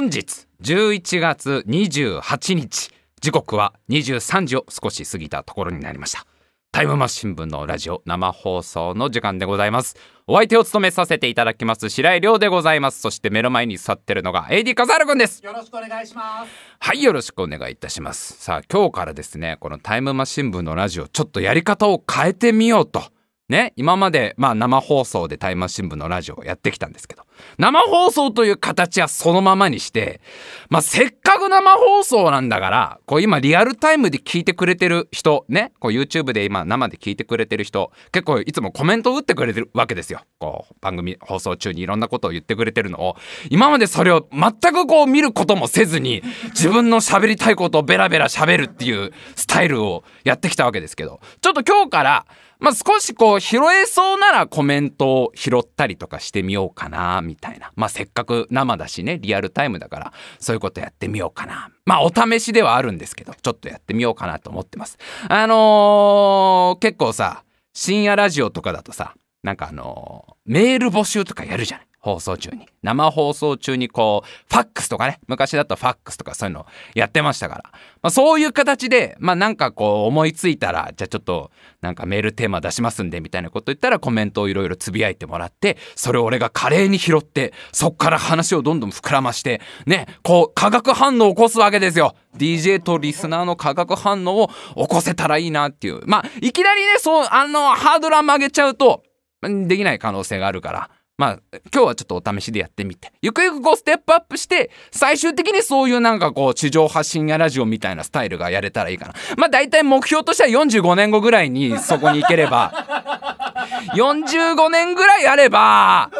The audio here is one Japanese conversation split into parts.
本日11月28日。時刻は23時を少し過ぎたところになりました。タイムマシン部のラジオ生放送の時間でございます。お相手を務めさせていただきます白井亮でございます。そして目の前に座ってるのが AD 笠原くんです。よろしくお願いします。はいよろしくお願いいたします。さあ今日からですねこのタイムマシン部のラジオちょっとやり方を変えてみようとね、今まで、まあ生放送でタイマシン部のラジオをやってきたんですけど、生放送という形はそのままにして、まあせっかく生放送なんだから、こう今リアルタイムで聞いてくれてる人、ね、こう YouTube で今生で聞いてくれてる人、結構いつもコメントを打ってくれてるわけですよ。こう番組放送中にいろんなことを言ってくれてるのを、今までそれを全くこう見ることもせずに、自分の喋りたいことをベラベラ喋るっていうスタイルをやってきたわけですけど、ちょっと今日から、まあ、少しこう拾えそうならコメントを拾ったりとかしてみようかなみたいな。まあ、せっかく生だしね、リアルタイムだからそういうことやってみようかな。まあ、お試しではあるんですけど、ちょっとやってみようかなと思ってます。あのー、結構さ、深夜ラジオとかだとさ、なんかあのー、メール募集とかやるじゃない。放送中に。生放送中にこう、ファックスとかね、昔だとファックスとかそういうのやってましたから。まあそういう形で、まあなんかこう思いついたら、じゃあちょっとなんかメールテーマ出しますんでみたいなこと言ったらコメントをいろいろつぶやいてもらって、それを俺が華麗に拾って、そっから話をどんどん膨らまして、ね、こう化学反応を起こすわけですよ。DJ とリスナーの化学反応を起こせたらいいなっていう。まあいきなりね、そう、あの、ハードルを曲げちゃうと、できない可能性があるから。まあ、今日はちょっとお試しでやってみて、ゆくゆくこうステップアップして、最終的にそういうなんかこう、地上発信やラジオみたいなスタイルがやれたらいいかな。まあ大体目標としては45年後ぐらいにそこに行ければ、45年ぐらいあれば、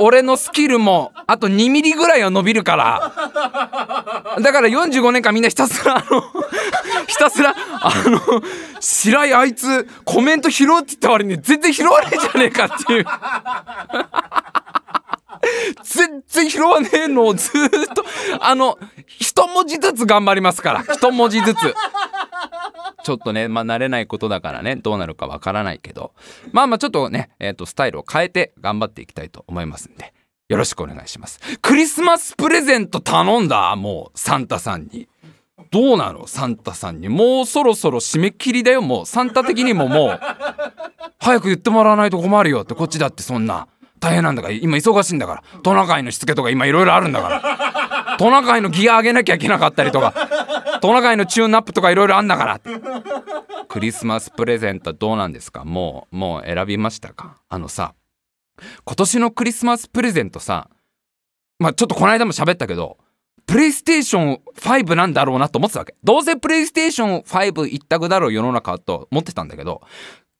俺のスキルもあと2ミリぐらいは伸びるから、だから45年間みんなひたすらあの ひたすらあの白井あいつコメント拾うって言った割に全然拾わねえじゃねえかっていう。全然拾わねえのをずっとあの一文字ずつ頑張りますから。一文字ずつ。ちょっとねまあ慣れないことだからねどうなるかわからないけど。まあまあちょっとねえっ、ー、とスタイルを変えて頑張っていきたいと思いますんでよろしくお願いします。クリスマスプレゼント頼んだ？もうサンタさんに。どうなの？サンタさんに。もうそろそろ締め切りだよ、もう。サンタ的にももう、早く言ってもらわないと困るよって、こっちだってそんな。大変なんだから、今忙しいんだから。トナカイのしつけとか今いろいろあるんだから。トナカイのギア上げなきゃいけなかったりとか、トナカイのチューンナップとかいろいろあんだから。クリスマスプレゼントどうなんですか？もう、もう選びましたか？あのさ、今年のクリスマスプレゼントさ、まあちょっとこの間も喋ったけど、プレイステーション5なんだろうなと思ってたわけ。どうせプレイステーション5一択だろう世の中と思ってたんだけど、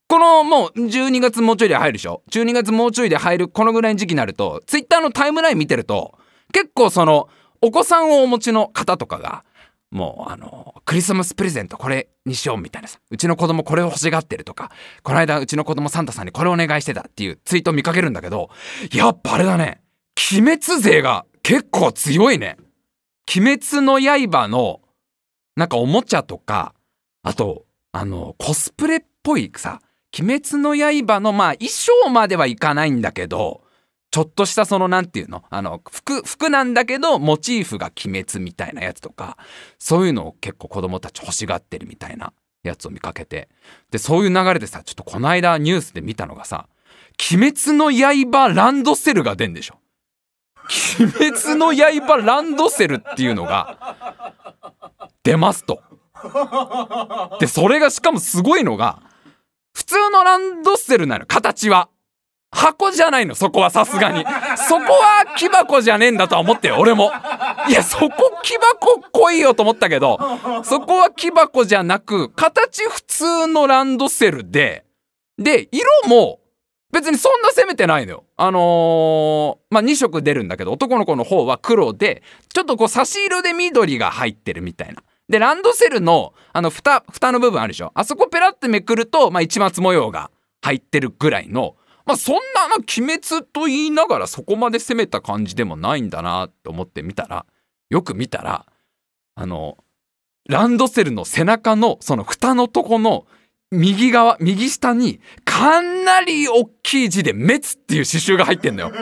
このもう12月もうちょいで入るでしょ ?12 月もうちょいで入るこのぐらいの時期になると、ツイッターのタイムライン見てると、結構その、お子さんをお持ちの方とかが、もうあの、クリスマスプレゼントこれにしようみたいなさ。うちの子供これを欲しがってるとか、この間うちの子供サンタさんにこれお願いしてたっていうツイート見かけるんだけど、やっぱあれだね。鬼滅勢が結構強いね。鬼滅の刃の、なんかおもちゃとか、あと、あの、コスプレっぽいさ、鬼滅の刃の、まあ、衣装まではいかないんだけど、ちょっとしたその、なんていうの？あの、服、服なんだけど、モチーフが鬼滅みたいなやつとか、そういうのを結構子供たち欲しがってるみたいなやつを見かけて。で、そういう流れでさ、ちょっとこの間ニュースで見たのがさ、鬼滅の刃ランドセルが出んでしょ。鬼滅の刃ランドセルっていうのが出ますと。で、それがしかもすごいのが、普通のランドセルなの、形は。箱じゃないの、そこはさすがに。そこは木箱じゃねえんだとは思ってよ、俺も。いや、そこ木箱来いよと思ったけど、そこは木箱じゃなく、形普通のランドセルで、で、色も別にそんな攻めてないのよ。あのー、まあ、2色出るんだけど、男の子の方は黒で、ちょっとこう差し色で緑が入ってるみたいな。で、ランドセルの、あの、蓋、蓋の部分あるでしょ？あそこペラってめくると、まあ、市松模様が入ってるぐらいの、まあ、そんなな、鬼滅と言いながらそこまで攻めた感じでもないんだなと思ってみたら、よく見たら、あの、ランドセルの背中のその蓋のとこの右側、右下に、かなり大きい字で滅っていう刺繍が入ってんのよ。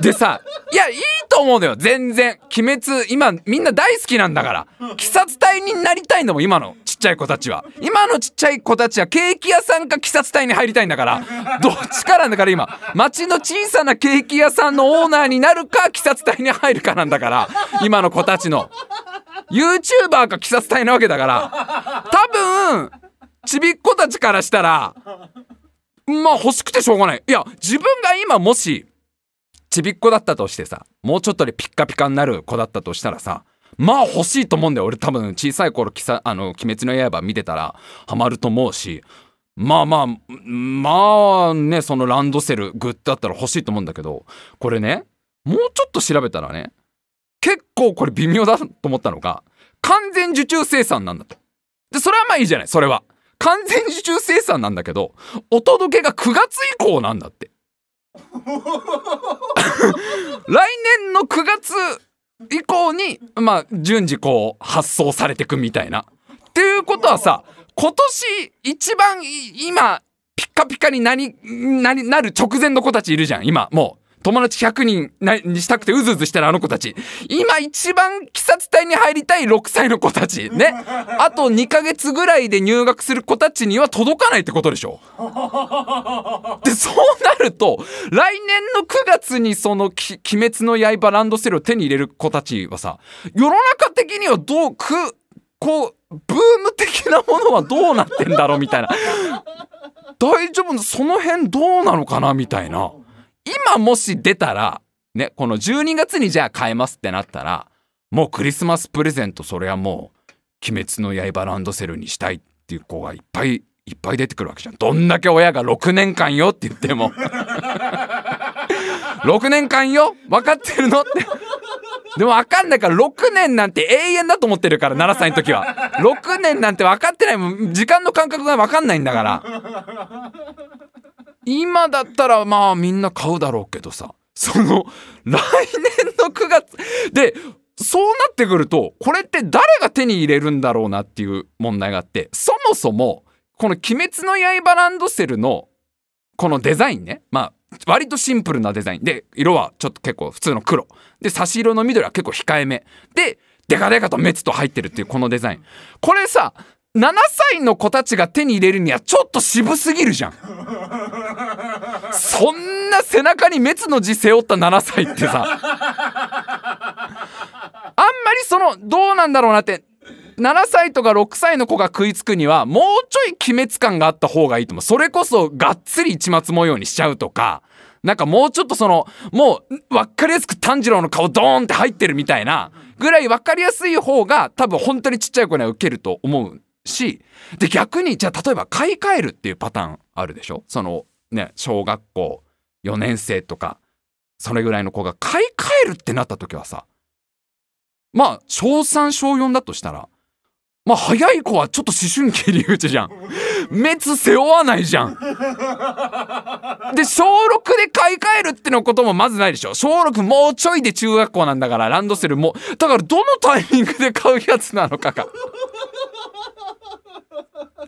でさいやいいと思うのよ。全然。鬼滅今みんな大好きなんだから。鬼殺隊になりたいんだもん今の。ちっちゃい子たちは。今のちっちゃい子たちはケーキ屋さんか鬼殺隊に入りたいんだから。どっちかなんだから今。町の小さなケーキ屋さんのオーナーになるか鬼殺隊に入るかなんだから。今の子たちの。YouTuber か鬼殺隊なわけだから。多分ちびっ子たちからしたらまあ欲しくてしょうがないいや自分が今もしちびっ子だったとしてさもうちょっとでピッカピカになる子だったとしたらさまあ欲しいと思うんだよ俺多分小さい頃あの鬼滅の刃見てたらハマると思うしまあまあまあねそのランドセルグッだったら欲しいと思うんだけどこれねもうちょっと調べたらね結構これ微妙だと思ったのが完全受注生産なんだと。でそれはまあいいじゃないそれは。完全受注生産なんだけどお届けが9月以降なんだって。来年の9月以降にまあ順次こう発送されてくみたいな。っていうことはさ今年一番今ピッカピカになりなりなる直前の子たちいるじゃん今もう友達100人にしたくてうずうずしてるあの子たち。今一番鬼殺隊に入りたい6歳の子たち。ね。あと2ヶ月ぐらいで入学する子たちには届かないってことでしょ。でそうなると来年の9月にその「鬼滅の刃」ランドセルを手に入れる子たちはさ世の中的にはどうくこうブーム的なものはどうなってんだろうみたいな。大丈夫？その辺どうなのかなみたいな。今もし出たら、ね、この12月にじゃあ買えますってなったら、もうクリスマスプレゼントそれはもう、鬼滅の刃ランドセルにしたいっていう子がいっぱいいっぱい出てくるわけじゃん。どんだけ親が6年間よって言っても。6年間よ？分かってるのって。でも分かんないから6年なんて永遠だと思ってるから7歳の時は。6年なんて分かってないもん時間の感覚が分かんないんだから。今だったらまあみんな買うだろうけどさ。その来年の9月。でそうなってくるとこれって誰が手に入れるんだろうなっていう問題があってそもそもこの「鬼滅の刃ランドセル」のこのデザインね。まあ割とシンプルなデザイン。で色はちょっと結構普通の黒。で差し色の緑は結構控えめ。でデカデカとメツと入ってるっていうこのデザイン。これさ7歳の子たちが手に入れるにはちょっと渋すぎるじゃん。そんな背中に滅の字背負った7歳ってさ。あんまりそのどうなんだろうなって。7歳とか6歳の子が食いつくにはもうちょい鬼滅感があった方がいいと思う。それこそがっつり市松模様にしちゃうとか。なんかもうちょっとそのもう分かりやすく炭治郎の顔ドーンって入ってるみたいなぐらい分かりやすい方が多分本当にちっちゃい子には受けると思う。しで逆にじゃあ例えば買い替えるっていうパターンあるでしょ？そのね小学校4年生とかそれぐらいの子が買い替えるってなった時はさまあ小3小4だとしたらまあ早い子はちょっと思春期入り口じゃん。滅背負わないじゃん。で、小6で買い替えるってのこともまずないでしょ。小6もうちょいで中学校なんだからランドセルも。だからどのタイミングで買うやつなのかが。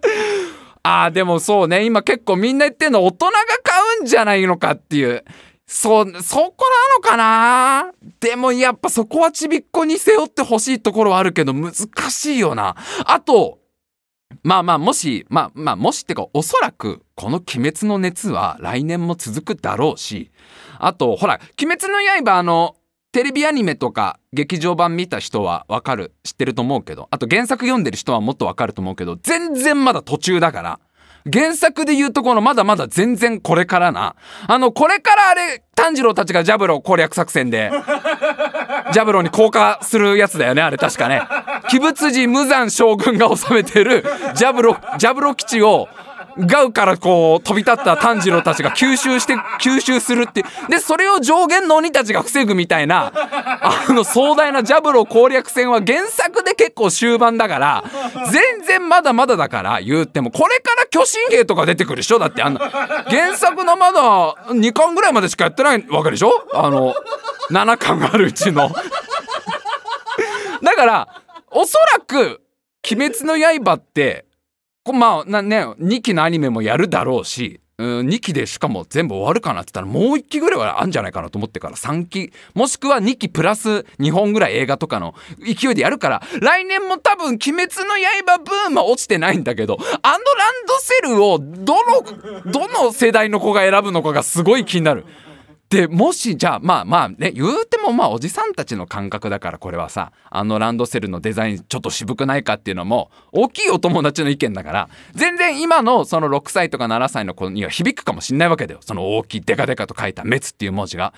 ああ、でもそうね。今結構みんな言ってんの大人が買うんじゃないのかっていう。そ、そこなのかな？でもやっぱそこはちびっこに背負ってほしいところはあるけど難しいよな。あと、まあまあもし、まあまあもしってかおそらくこの鬼滅の熱は来年も続くだろうし、あとほら、鬼滅の刃あの、テレビアニメとか劇場版見た人はわかる、知ってると思うけど、あと原作読んでる人はもっとわかると思うけど、全然まだ途中だから、原作で言うとこのまだまだ全然これからな。あの、これからあれ、炭治郎たちがジャブロー攻略作戦で、ジャブローに降下するやつだよね、あれ確かね。鬼物寺無惨将軍が治めてるジャブロ、ジャブロ基地を、ガウからこう飛び立った炭治郎たちが吸収して吸収するってでそれを上限の鬼たちが防ぐみたいなあの壮大なジャブロ攻略戦は原作で結構終盤だから全然まだまだだから言ってもこれから巨神兵とか出てくるでしょ？だってあんな原作のまだ2巻ぐらいまでしかやってないわけでしょ？あの7巻があるうちの。だからおそらく「鬼滅の刃」ってまあね2期のアニメもやるだろうしう、2期でしかも全部終わるかなって言ったらもう1期ぐらいはあるんじゃないかなと思ってから3期もしくは2期プラス2本ぐらい映画とかの勢いでやるから来年も多分「鬼滅の刃」ブームは落ちてないんだけどあのランドセルをどのどの世代の子が選ぶのかがすごい気になる。でもしじゃあまあまあね言うてもまあおじさんたちの感覚だからこれはさあのランドセルのデザインちょっと渋くないかっていうのも大きいお友達の意見だから全然今のその6歳とか7歳の子には響くかもしんないわけだよその大きいデカデカと書いた「滅」っていう文字が。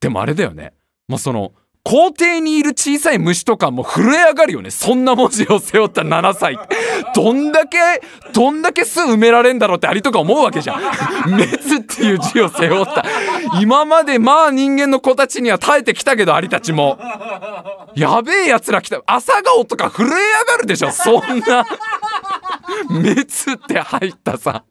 でもあれだよねもうその校庭にいる小さい虫とかも震え上がるよね。そんな文字を背負った7歳。どんだけ、どんだけ巣埋められんだろうってアリとか思うわけじゃん。滅っていう字を背負った。今までまあ人間の子たちには耐えてきたけど、アリたちも。やべえ奴ら来た。朝顔とか震え上がるでしょ。そんな。滅って入ったさ。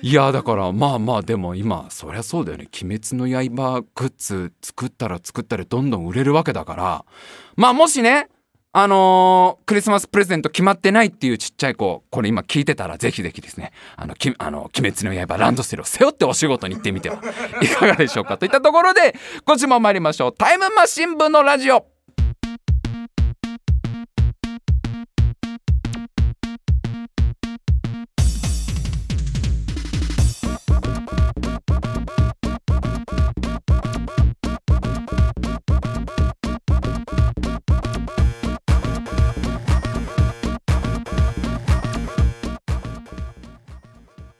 いやだからまあまあでも今そりゃそうだよね「鬼滅の刃」グッズ作ったら作ったらどんどん売れるわけだから。まあもしねあのー、クリスマスプレゼント決まってないっていうちっちゃい子これ今聞いてたらぜひぜひですね。あのきあの鬼滅の刃ランドセルを背負ってお仕事に行ってみてはいかがでしょうかといったところで今週も参りましょう。タイムマシン部のラジオ。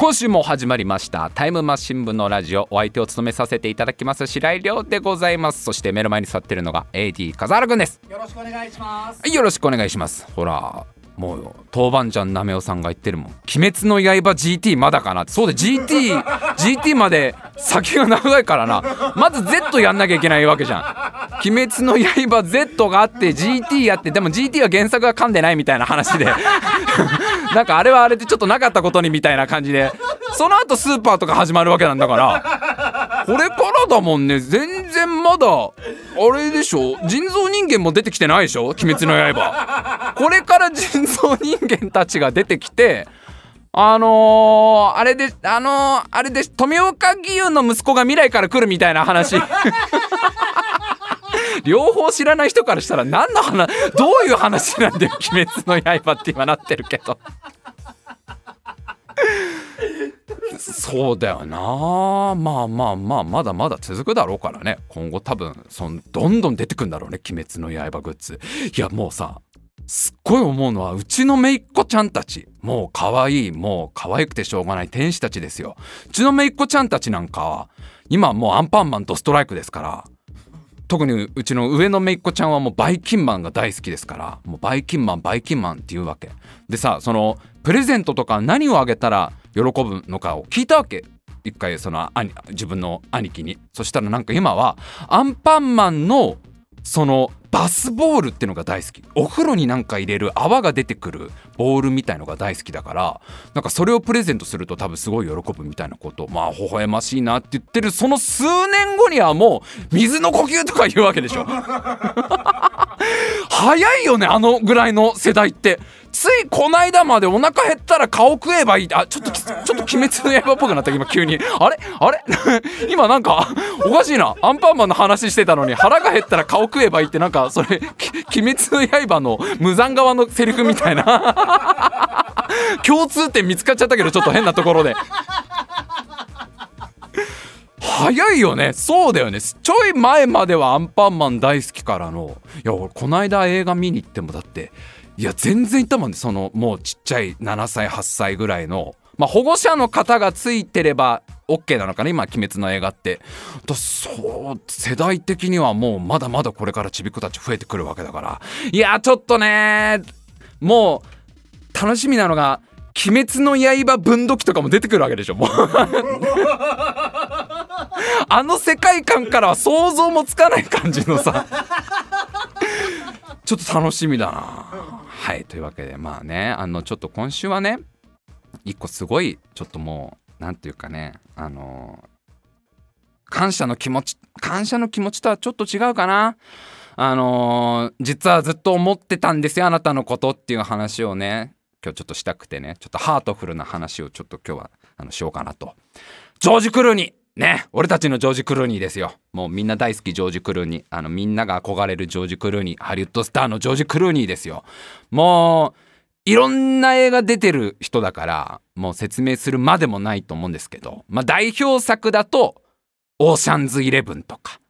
今週も始まりました。タイムマシン部のラジオ。お相手を務めさせていただきます白井亮でございます。そして目の前に座ってるのが AD 笠原くんです。よろしくお願いします。はいよろしくお願いします。ほらもう豆板醤なめおさんが言ってるもん「鬼滅の刃 GT まだかな」ってそうで GT GT まで先が長いからな。まず Z やんなきゃいけないわけじゃん「鬼滅の刃 Z」があって GT やってでも GT は原作が噛んでないみたいな話で。なんかあれはあれでちょっとなかったことにみたいな感じで。その後スーパーとか始まるわけなんだから。これからだもんね。全然まだあれでしょ？人造人間も出てきてないでしょ？鬼滅の刃。これから人造人間たちが出てきてあのー、あれであのー、あれで富岡義勇の息子が未来から来るみたいな話。両方知らない人からしたら何の話どういう話なんだよ「鬼滅の刃」って今なってるけど。そうだよな。まあまあまあまだまだ続くだろうからね。今後多分そんどんどん出てくんだろうね「鬼滅の刃」グッズ。いやもうさすっごい思うのはうちの姪っ子ちゃんたち。もう可愛いもう可愛くてしょうがない天使たちですよ。うちの姪っ子ちゃんたちなんかは今もうアンパンマンとストライクですから特にうちの上の姪っ子ちゃんはもうバイキンマンが大好きですからもうバイキンマンバイキンマンって言うわけ。でさそのプレゼントとか何をあげたら喜ぶのかを聞いたわけ。一回その兄自分の兄貴に。そしたらなんか今はアンパンマンのそのバスボールってのが大好き。お風呂になんか入れる泡が出てくるボールみたいのが大好きだからなんかそれをプレゼントすると多分すごい喜ぶみたいなことまあ微笑ましいなって言ってるその数年後にはもう水の呼吸とか言うわけでしょ。早いよねあのぐらいの世代って。ついこないだまでお腹減ったら顔食えばいい。あちょっとちょっと鬼滅の刃っぽくなった今急に。あれ？あれ？今なんかおかしいな。アンパンマンの話してたのに腹が減ったら顔食えばいいってなんかそれ鬼滅の刃の無残側のセリフみたいな。共通点見つかっちゃったけどちょっと変なところで。早いよね。そうだよね。ちょい前まではアンパンマン大好きからの。いや俺この間映画見に行ってもだっていや全然いたもんね。そのもうちっちゃい7歳8歳ぐらいの。まあ保護者の方がついてれば OK なのかな今「鬼滅の映画」って。だそう世代的にはもうまだまだこれからちびっ子たち増えてくるわけだから。いやちょっとねもう楽しみなのが「鬼滅の刃」分度器とかも出てくるわけでしょもう。あの世界観からは想像もつかない感じのさ。ちょっと楽しみだな。はいというわけでまあねあのちょっと今週はね一個すごいちょっともう何て言うかねあの感謝の気持ち感謝の気持ちとはちょっと違うかな。あの実はずっと思ってたんですよあなたのことっていう話をね今日ちょっとしたくてねちょっとハートフルな話をちょっと今日はあのしようかなと。ジョージ・クルーニーね、俺たちのジョージ・クルーニーですよ。もうみんな大好きジョージ・クルーニー。あのみんなが憧れるジョージ・クルーニー。ハリウッドスターのジョージ・クルーニーですよ。もう、いろんな映画出てる人だから、もう説明するまでもないと思うんですけど、まあ代表作だと、オーシャンズイレブンとか、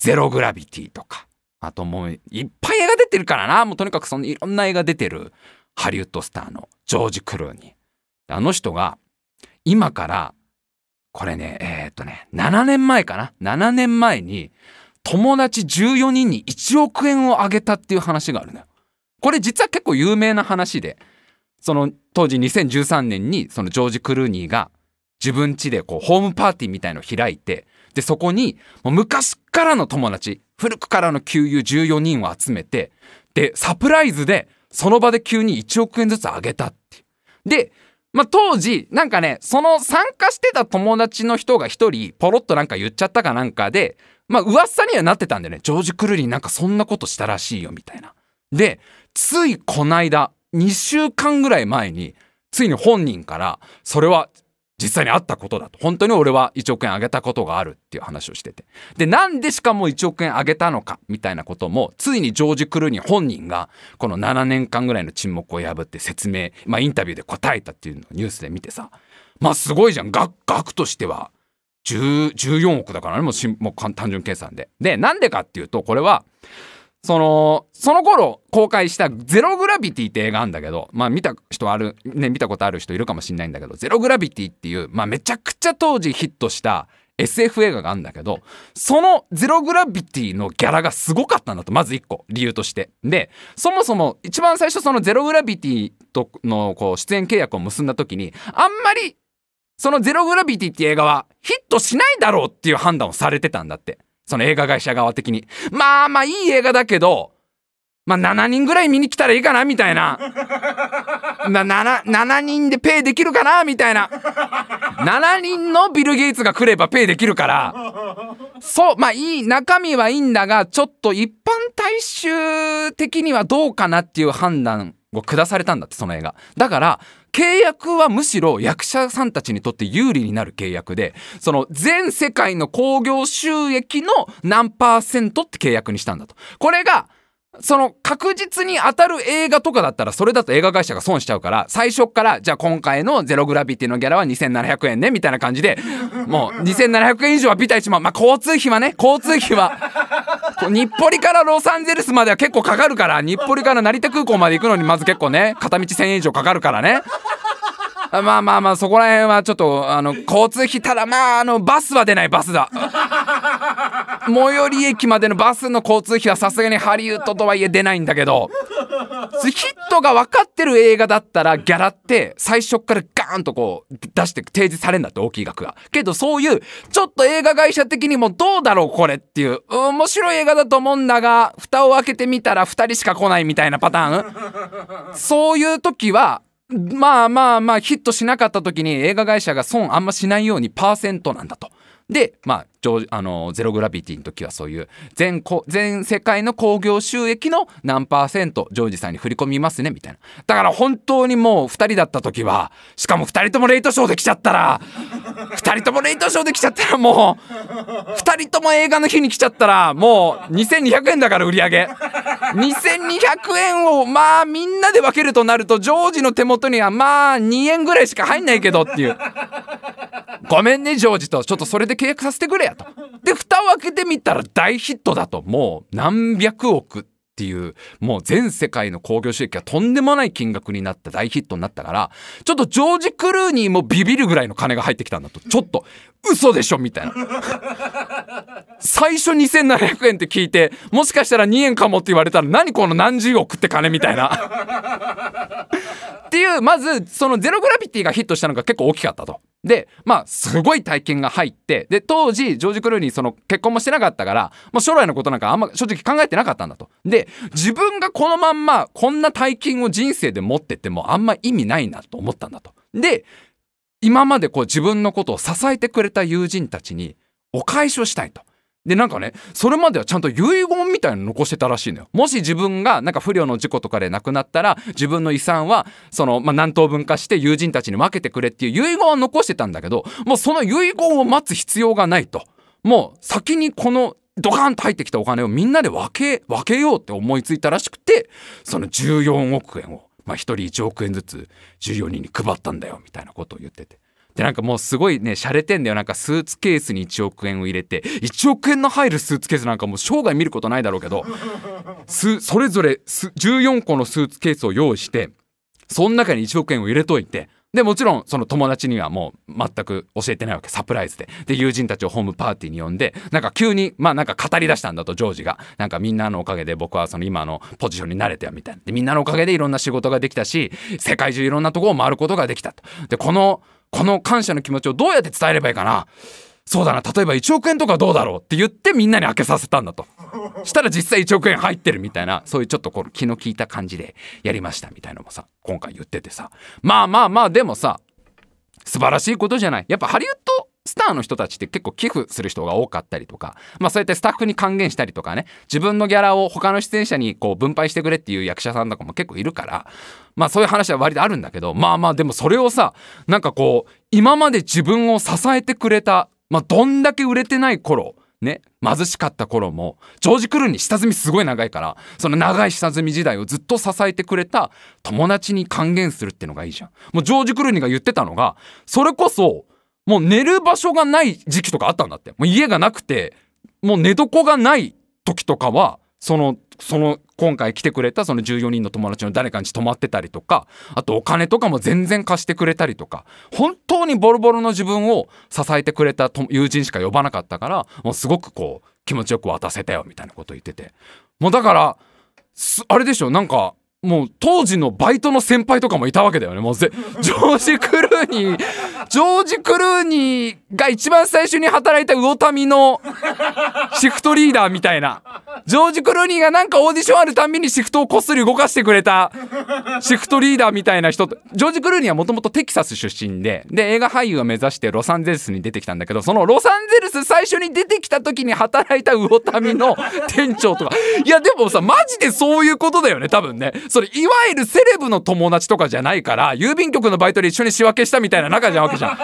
ゼログラビティとか、あともういっぱい映画出てるからな。もうとにかくそのいろんな映画出てるハリウッドスターのジョージ・クルーニー。あの人が今からこれね、えー、っとね、7年前かな ?7 年前に友達14人に1億円をあげたっていう話があるのよ。これ実は結構有名な話で、その当時2013年にそのジョージ・クルーニーが自分家でこうホームパーティーみたいのを開いて、で、そこにもう昔からの友達、古くからの旧友14人を集めて、で、サプライズでその場で急に1億円ずつあげたっていう。で、まあ、当時、なんかね、その参加してた友達の人が一人、ポロッとなんか言っちゃったかなんかで、まあ、噂にはなってたんだよね。ジョージ・クルーリーなんかそんなことしたらしいよ、みたいな。で、ついこの間、2週間ぐらい前に、ついに本人から、それは実際にあったことだと。本当に俺は1億円あげたことがあるっていう話をしてて。で、なんでしかも1億円あげたのかみたいなことも、ついにジョージ・クルーニー本人が、この7年間ぐらいの沈黙を破って説明、まあインタビューで答えたっていうのをニュースで見てさ、まあすごいじゃん。額、としては。14億だからね、もうもう単純計算で。で、なんでかっていうと、これは、その、その頃公開したゼログラビティって映画あるんだけど、まあ見た人ある、ね、見たことある人いるかもしんないんだけど、ゼログラビティっていう、まあめちゃくちゃ当時ヒットした SF 映画があるんだけど、そのゼログラビティのギャラがすごかったんだと、まず一個、理由として。で、そもそも一番最初そのゼログラビティとのこう出演契約を結んだ時に、あんまりそのゼログラビティっていう映画はヒットしないだろうっていう判断をされてたんだって。その映画会社側的に。まあまあいい映画だけど、まあ7人ぐらい見に来たらいいかなみたいな。まあ 7, 7人でペイできるかな？みたいな。7人のビル・ゲイツが来ればペイできるから。そう、まあいい、中身はいいんだが、ちょっと一般大衆的にはどうかなっていう判断を下されたんだって、その映画。だから、契約はむしろ役者さんたちにとって有利になる契約で、その全世界の興行収益の何パーセントって契約にしたんだと。これが、その確実に当たる映画とかだったらそれだと映画会社が損しちゃうから最初からじゃあ今回のゼログラビティのギャラは2700円ねみたいな感じでもう2700円以上はビタ一万まあ交通費はね交通費は日暮里からロサンゼルスまでは結構かかるから日暮里から成田空港まで行くのにまず結構ね片道1000円以上かかるからねまあまあまあ、そこら辺はちょっと、あの、交通費、ただまあ、あの、バスは出ない、バスだ。最寄り駅までのバスの交通費はさすがにハリウッドとはいえ出ないんだけど、ヒットが分かってる映画だったらギャラって最初からガーンとこう出して提示されるんだって大きい額が。けどそういうちょっと映画会社的にもどうだろうこれっていう面白い映画だと思うんだが蓋を開けてみたら2人しか来ないみたいなパターンそういう時はまあまあまあヒットしなかった時に映画会社が損あんましないようにパーセントなんだと。で、まあ、あのゼログラビティの時はそういう全全世界の興行収益の何パーセントジョージさんに振り込みますねみたいな。だから本当にもう2人だった時はしかも2人ともレイトショーで来ちゃったら2人ともレイトショーで来ちゃったらもう2人とも映画の日に来ちゃったらもう2200円だから売り上げ。2200円をまあみんなで分けるとなるとジョージの手元にはまあ2円ぐらいしか入んないけどっていう。ごめんねジョージと。ちょっとそれで契約させてくれ。やと。で蓋を開けてみたら大ヒットだともう何百億っていうもう全世界の興行収益がとんでもない金額になった大ヒットになったからちょっとジョージ・クルーニーもビビるぐらいの金が入ってきたんだと。ちょっと嘘でしょみたいな。最初2700円って聞いてもしかしたら2円かもって言われたら何この何十億って金みたいな。っていうまずそのゼログラビティがヒットしたのが結構大きかったとで、まあ、すごい体験が入って、で、当時、ジョージ・クルーニー、その、結婚もしてなかったから、もう将来のことなんかあんま正直考えてなかったんだと。で、自分がこのまんま、こんな大金を人生で持っててもあんま意味ないなと思ったんだと。で、今までこう自分のことを支えてくれた友人たちにお返しをしたいと。でなんかねそれまではちゃんと遺言みたいなの残してたらしいのよもし自分がなんか不慮の事故とかで亡くなったら自分の遺産はその、まあ、何等分化して友人たちに分けてくれっていう遺言は残してたんだけどもうその遺言を待つ必要がないともう先にこのドカンと入ってきたお金をみんなで分け分けようって思いついたらしくてその14億円を、まあ、1人1億円ずつ14人に配ったんだよみたいなことを言ってて。でなんかもうすごいね洒落てんだよ。なんかスーツケースに1億円を入れて。1億円の入るスーツケースなんかもう生涯見ることないだろうけどそれぞれ14個のスーツケースを用意してその中に1億円を入れといて。でもちろんその友達にはもう全く教えてないわけ。サプライズで。で友人たちをホームパーティーに呼んで。なんか急にまあなんか語り出したんだとジョージが。なんかみんなのおかげで僕はその今のポジションに慣れてよみたいな。でみんなのおかげでいろんな仕事ができたし世界中いろんなとこを回ることができたと。でこのこの感謝の気持ちをどうやって伝えればいいかな？そうだな。例えば1億円とかどうだろうって言ってみんなに開けさせたんだと。したら実際1億円入ってるみたいなそういうちょっとこの気の利いた感じでやりましたみたいのもさ今回言っててさ。まあまあまあでもさ素晴らしいことじゃない。やっぱハリウッドスターの人たちって結構寄付する人が多かったりとか、まあそうやってスタッフに還元したりとかね、自分のギャラを他の出演者にこう分配してくれっていう役者さんとかも結構いるから、まあそういう話は割とあるんだけど、まあまあでもそれをさ、なんかこう、今まで自分を支えてくれた、まあどんだけ売れてない頃、ね、貧しかった頃も、ジョージ・クルーに下積みすごい長いから、その長い下積み時代をずっと支えてくれた友達に還元するってのがいいじゃん。もうジョージ・クルーニが言ってたのが、それこそ、もう寝る場所がない時期とかあったんだって。もう家がなくて、もう寝床がない時とかは、その、その、今回来てくれたその14人の友達の誰かに泊まってたりとか、あとお金とかも全然貸してくれたりとか、本当にボロボロの自分を支えてくれた友人しか呼ばなかったから、もうすごくこう、気持ちよく渡せたよみたいなこと言ってて。もうだから、あれでしょ、なんか、もう当時のバイトの先輩とかもいたわけだよね。もうぜ、ジョージ・クルーニー、ジョージ・クルーニーが一番最初に働いた魚民のシフトリーダーみたいな。ジョージ・クルーニーがなんかオーディションあるたんびにシフトをこっそり動かしてくれたシフトリーダーみたいな人、ジョージ・クルーニーはもともとテキサス出身で、で、映画俳優を目指してロサンゼルスに出てきたんだけど、そのロサンゼルス最初に出てきた時に働いた魚民の店長とか。いや、でもさ、マジでそういうことだよね、多分ね。それいわゆるセレブの友達とかじゃないから郵便局のバイトで一緒に仕分けしたみたいな仲じゃんわけじゃん。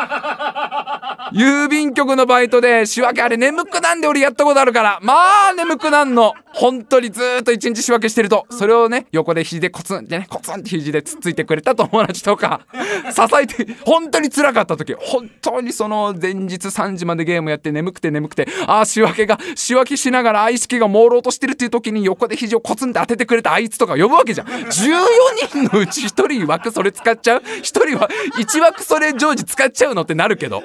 郵便局のバイトで仕分けあれ眠くなんで俺やったことあるから。まあ眠くなんの。本当にずっと一日仕分けしてると。それをね横で肘でコツンってねコツンって肘でつっついてくれた友達とか 支えて本当に辛かった時。本当にその前日3時までゲームやって眠くて眠くてああ仕分けが仕分けしながら意識が朦朧としてるっていう時に横で肘をコツンって当ててくれたあいつとか呼ぶわけじゃん。14人のうち1人枠それ使っちゃう？1人は1枠それ常時使っちゃうのってなるけど。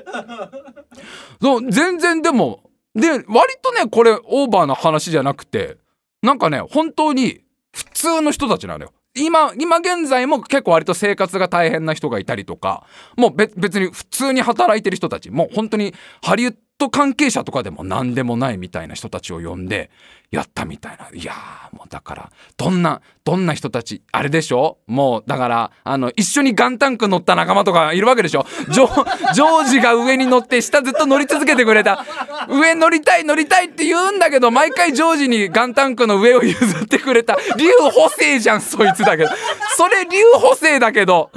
そう全然でもで割とねこれオーバーな話じゃなくてなんかね本当に普通の人たちなのよ。今、今現在も結構割と生活が大変な人がいたりとか、もう別に普通に働いてる人たち、もう本当にハリウッド関係者とかでも何でもないみたいな人たちを呼んでやったみたいな。いやーもうだから、どんな、どんな人たち、あれでしょ？もうだから、あの、一緒にガンタンク乗った仲間とかいるわけでしょ？ジョ ージが上に乗って下ずっと乗り続けてくれた。上乗りたい乗りたいって言うんだけど、毎回ジョージにガンタンクの上を譲ってくれた。竜補正じゃん、そいつだけど。それ竜補正だけど。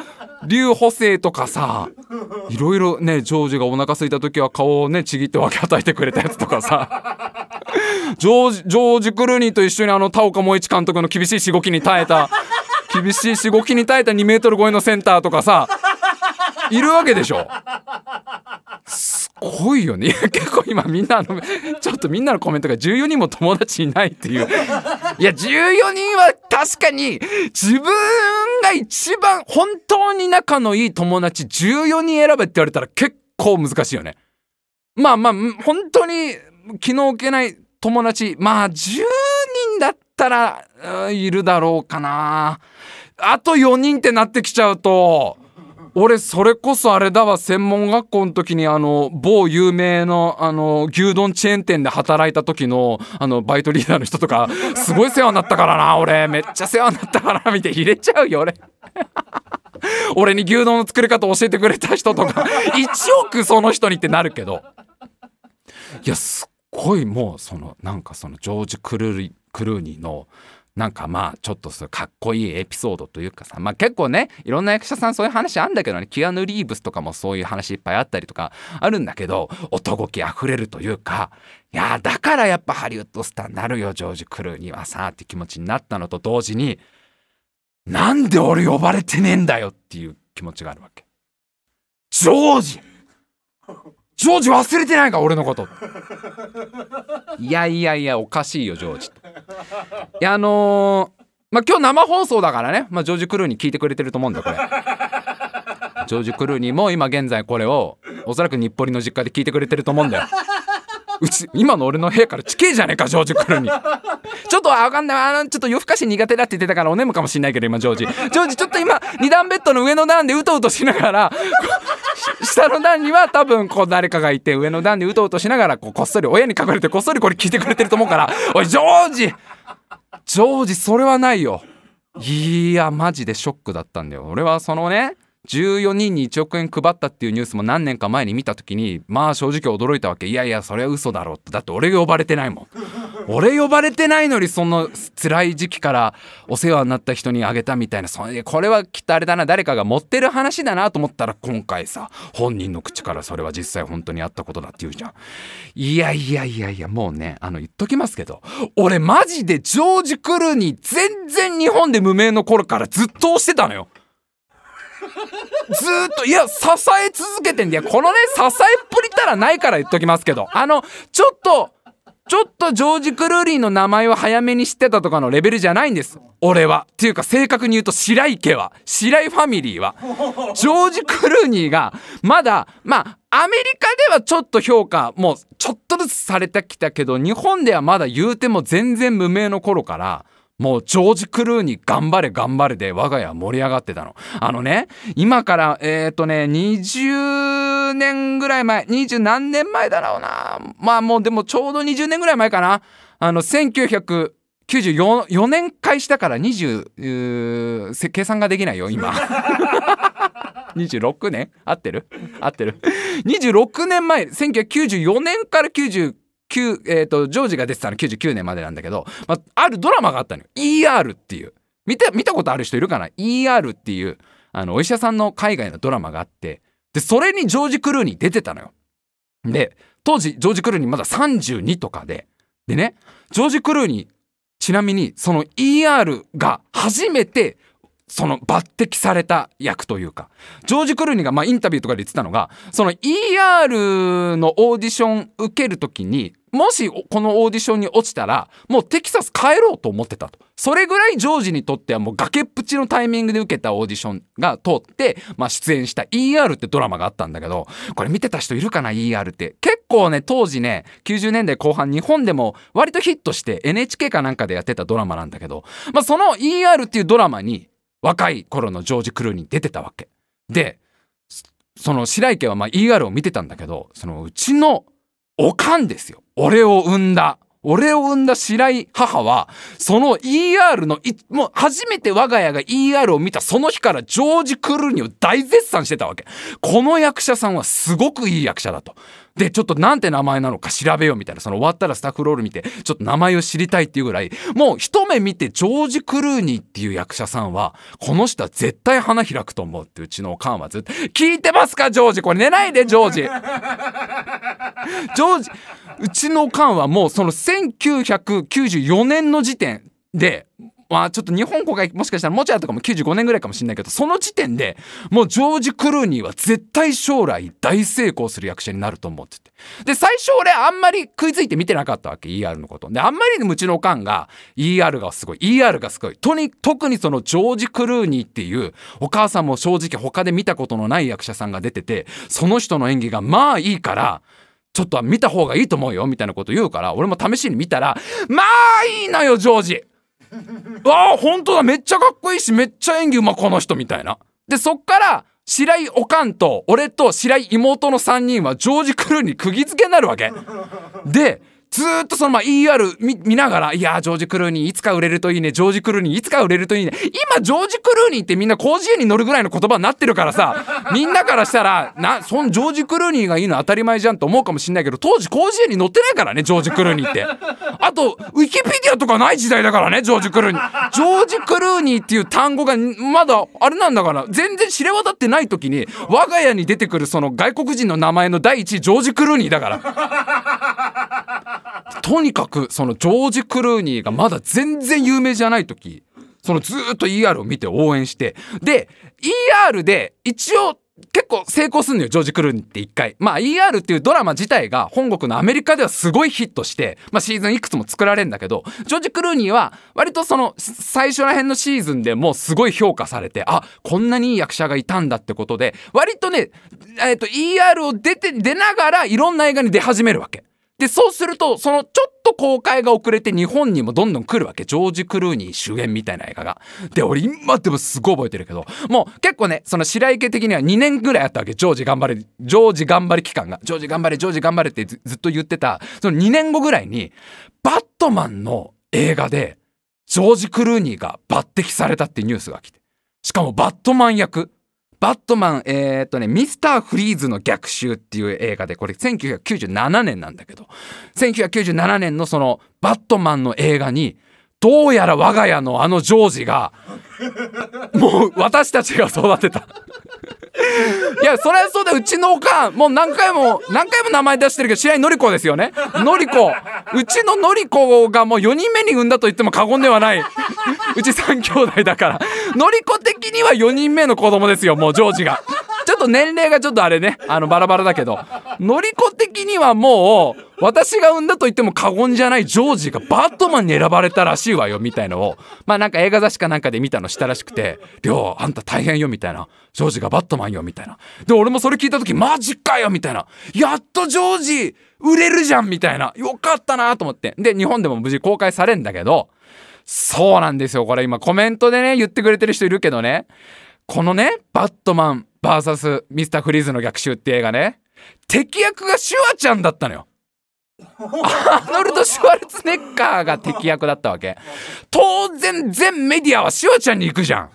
竜補正とかさいろいろねジョージがお腹空いた時は顔をねちぎって分け与えてくれたやつとかさジョージジョージ・クルーニーと一緒にあの田岡萌一監督の厳しいしごきに耐えた 厳しいしごきに耐えた2メートル超えのセンターとかさいるわけでしょ。すごいよね。結構今みんなのちょっとみんなのコメントが14人も友達いないっていう。いや14人は確かに自分が一番本当に仲のいい友達14人選べって言われたら結構難しいよね。まあまあ本当に気の置けない友達まあ10人だったらいるだろうかな。あと4人ってなってきちゃうと俺それこそあれだわ専門学校の時にあの某有名のあの牛丼チェーン店で働いた時のあのバイトリーダーの人とかすごい世話になったからな俺。めっちゃ世話になったから見て入れちゃうよ俺。俺に牛丼の作り方教えてくれた人とか1億その人にってなるけど。いやすごいもうそのなんかそのジョージ・クルーニーのなんかまあちょっとそかっこいいエピソードというかさまあ結構ねいろんな役者さんそういう話あんだけどねキアヌ・リーブスとかもそういう話いっぱいあったりとかあるんだけど男気あふれるというかいやだからやっぱハリウッドスターになるよジョージ・クルーニーはさって気持ちになったのと同時になんで俺呼ばれてねえんだよっていう気持ちがあるわけ。ジョージジョージ忘れてないか俺のこと。いやいやいやおかしいよジョージ。いやあのー、まあ今日生放送だからね、まあ、ジョージ・クルーに聞いてくれてると思うんだこれ。ジョージ・クルーにも今現在これをおそらく日暮里の実家で聞いてくれてると思うんだよ。うち今の俺の部屋から地形じゃねえかジョージ来るに。ちょっとわかんない。あのちょっと夜更かし苦手だって言ってたからお眠かもしんないけど今ジョージ。ジョージちょっと今二段ベッドの上の段でうとうとしながら下の段には多分こう誰かがいて上の段でうとうとしながらこうこっそり親に隠れてこっそりこれ聞いてくれてると思うからおいジョージ！ジョージそれはないよ。いやマジでショックだったんだよ。俺はそのね14人に1億円配ったっていうニュースも何年か前に見た時にまあ正直驚いたわけ。いやいやそれは嘘だろって。だって俺呼ばれてないもん。俺呼ばれてないのにその辛い時期からお世話になった人にあげたみたいな。それこれはきっとあれだな。誰かが持ってる話だなと思ったら今回さ本人の口からそれは実際本当にあったことだって言うじゃん。いやいやいやいやもうねあの言っときますけど俺マジでジョージ・クルーに全然日本で無名の頃からずっと推してたのよ。ずっといや支え続けてんだよ。このね支えっぷりたらないから言っときますけど。あのちょっとちょっとジョージ・クルーリーの名前を早めに知ってたとかのレベルじゃないんです。俺は。っていうか正確に言うと白井家は。白井ファミリーは。ジョージ・クルーニーがまだまあアメリカではちょっと評価もうちょっとずつされてきたけど日本ではまだ言うても全然無名の頃からもうジョージ・クルーに頑張れ頑張れで我が家は盛り上がってたの。あのね、今からえっ、ー、とね、20年ぐらい前、20何年前だろうな。まあもうでもちょうど20年ぐらい前かな。あの、1994年開始だから20、計算ができないよ、今。26年？合ってる？合ってる ?26 年前、1994年から99 90、えーと、ジョージが出てたの99年までなんだけど、まあ、あるドラマがあったのよ。ER っていう。見た見たことある人いるかな？ER っていうあのお医者さんの海外のドラマがあって。でそれにジョージ・クルーニー出てたのよ。で当時ジョージ・クルーニーまだ32とかで。でねジョージ・クルーニーちなみにその ER が初めてその抜擢された役というか。ジョージ・クルーニーがまあインタビューとかで言ってたのがその ER のオーディション受ける時にもしこのオーディションに落ちたらもうテキサス帰ろうと思ってたと。それぐらいジョージにとってはもう崖っぷちのタイミングで受けたオーディションが通って、まあ、出演した ER ってドラマがあったんだけどこれ見てた人いるかな ER って。結構ね当時ね90年代後半日本でも割とヒットして NHK かなんかでやってたドラマなんだけど、まあ、その ER っていうドラマに若い頃のジョージ・クルーに出てたわけでその白池はまあ ER を見てたんだけどそのうちのおかんですよ俺を産んだ俺を産んだ白井母は、その ER の、もう初めて我が家が ER を見たその日からジョージ・クルーニーを大絶賛してたわけ。この役者さんはすごくいい役者だと。で、ちょっとなんて名前なのか調べようみたいな、その終わったらスタッフロール見て、ちょっと名前を知りたいっていうぐらい、もう一目見てジョージ・クルーニーっていう役者さんは、この人は絶対花開くと思うってうちのおかんはずっと、聞いてますかジョージこれ。寝ないでジョージ。ジョージ、うちのおかんはもうその1994年の時点で、まあちょっと日本公開もしかしたらもちゃとかも95年ぐらいかもしれないけどその時点でもうジョージ・クルーニーは絶対将来大成功する役者になると思ってて。で最初俺あんまり食いついて見てなかったわけ ER のこと。であんまりにうちのおかんが ER がすごい ER がすごい。とに特にそのジョージ・クルーニーっていうお母さんも正直他で見たことのない役者さんが出ててその人の演技がまあいいからちょっと見た方がいいと思うよみたいなこと言うから俺も試しに見たらまあいいのよジョージ。わあ本当だ。めっちゃかっこいいしめっちゃ演技うまこの人みたいな。でそっから白井おかんと俺と白井妹の3人はジョージ・クルーに釘付けになるわけ。でずーっとそのまあ ER 見見ながら、いやー、ジョージ・クルーニーいつか売れるといいね、ジョージ・クルーニーいつか売れるといいね。今、ジョージ・クルーニーってみんな広辞苑に乗るぐらいの言葉になってるからさ、みんなからしたら、な、そのジョージ・クルーニーがいいの当たり前じゃんと思うかもしんないけど、当時広辞苑に載ってないからね、ジョージ・クルーニーって。あと、ウィキペディアとかない時代だからね、ジョージ・クルーニー。ジョージ・クルーニーっていう単語がまだ、あれなんだから、全然知れ渡ってない時に、我が家に出てくるその外国人の名前の第一位、ジョージ・クルーニーだから。とにかくそのジョージ・クルーニーがまだ全然有名じゃない時そのずっと ER を見て応援してで ER で一応結構成功すんのよジョージ・クルーニーって一回まあ ER っていうドラマ自体が本国のアメリカではすごいヒットして、まあ、シーズンいくつも作られるんだけどジョージ・クルーニーは割とその最初ら辺のシーズンでもうすごい評価されてあこんなにいい役者がいたんだってことで割とね、えっと ER を出て出ながらいろんな映画に出始めるわけ。で、そうすると、そのちょっと公開が遅れて日本にもどんどん来るわけ。ジョージ・クルーニー主演みたいな映画が。で、俺今でもすごい覚えてるけど、もう結構ね、その白池的には2年ぐらいあったわけ。ジョージ頑張れ、ジョージ頑張れ期間が。ジョージ頑張れ、ジョージ頑張れってずっと言ってた、その2年後ぐらいに、バットマンの映画で、ジョージ・クルーニーが抜擢されたってニュースが来て。しかもバットマン役。バットマン、えー、っとね、ミスター・フリーズの逆襲っていう映画で、これ1997年なんだけど、1997年のそのバットマンの映画に、どうやら我が家のあのジョージが、もう私たちが育てた。いや、そりゃそうだ、うちのおかん、もう何回も、何回も名前出してるけど、白井のりこですよね。のりこ。うちののりこがもう4人目に産んだと言っても過言ではない。うち3兄弟だから。のりこ的には4人目の子供ですよ、もうジョージが。と年齢がちょっとあれね、あの、バラバラだけど、のりこ的にはもう、私が産んだと言っても過言じゃないジョージがバットマンに選ばれたらしいわよ、みたいのを、まあなんか映画雑誌かなんかで見たのしたらしくて、りょう、あんた大変よ、みたいな。ジョージがバットマンよ、みたいな。で、俺もそれ聞いた時、マジかよ、みたいな。やっとジョージ、売れるじゃん、みたいな。よかったなと思って。で、日本でも無事公開されんだけど、そうなんですよ。これ今コメントでね、言ってくれてる人いるけどね。このね、バットマンバーサスミスターフリーズの逆襲って映画ね、敵役がシュワちゃんだったのよ。アーノルド・シュワルツネッカーが敵役だったわけ。当然全メディアはシュワちゃんに行くじゃん。